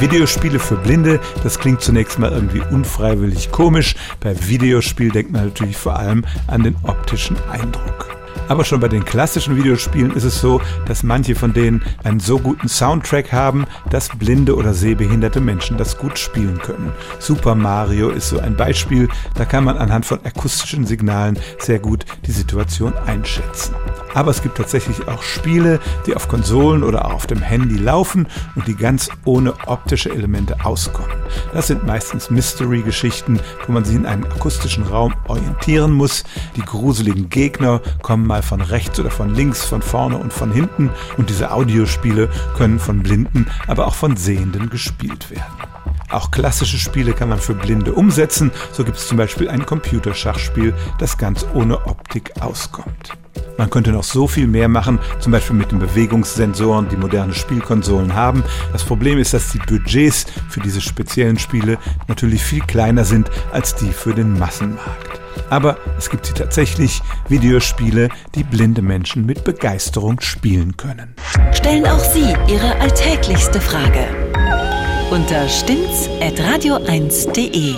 Videospiele für Blinde, das klingt zunächst mal irgendwie unfreiwillig komisch. Bei Videospiel denkt man natürlich vor allem an den optischen Eindruck. Aber schon bei den klassischen Videospielen ist es so, dass manche von denen einen so guten Soundtrack haben, dass blinde oder sehbehinderte Menschen das gut spielen können. Super Mario ist so ein Beispiel, da kann man anhand von akustischen Signalen sehr gut die Situation einschätzen. Aber es gibt tatsächlich auch Spiele, die auf Konsolen oder auch auf dem Handy laufen und die ganz ohne optische Elemente auskommen. Das sind meistens Mystery-Geschichten, wo man sich in einem akustischen Raum orientieren muss. Die gruseligen Gegner kommen mal von rechts oder von links, von vorne und von hinten und diese Audiospiele können von Blinden, aber auch von Sehenden gespielt werden. Auch klassische Spiele kann man für Blinde umsetzen. So gibt es zum Beispiel ein Computerschachspiel, das ganz ohne Optik auskommt. Man könnte noch so viel mehr machen, zum Beispiel mit den Bewegungssensoren, die moderne Spielkonsolen haben. Das Problem ist, dass die Budgets für diese speziellen Spiele natürlich viel kleiner sind als die für den Massenmarkt. Aber es gibt sie tatsächlich, Videospiele, die blinde Menschen mit Begeisterung spielen können. Stellen auch Sie Ihre alltäglichste Frage unter stimmtz.radio1.de.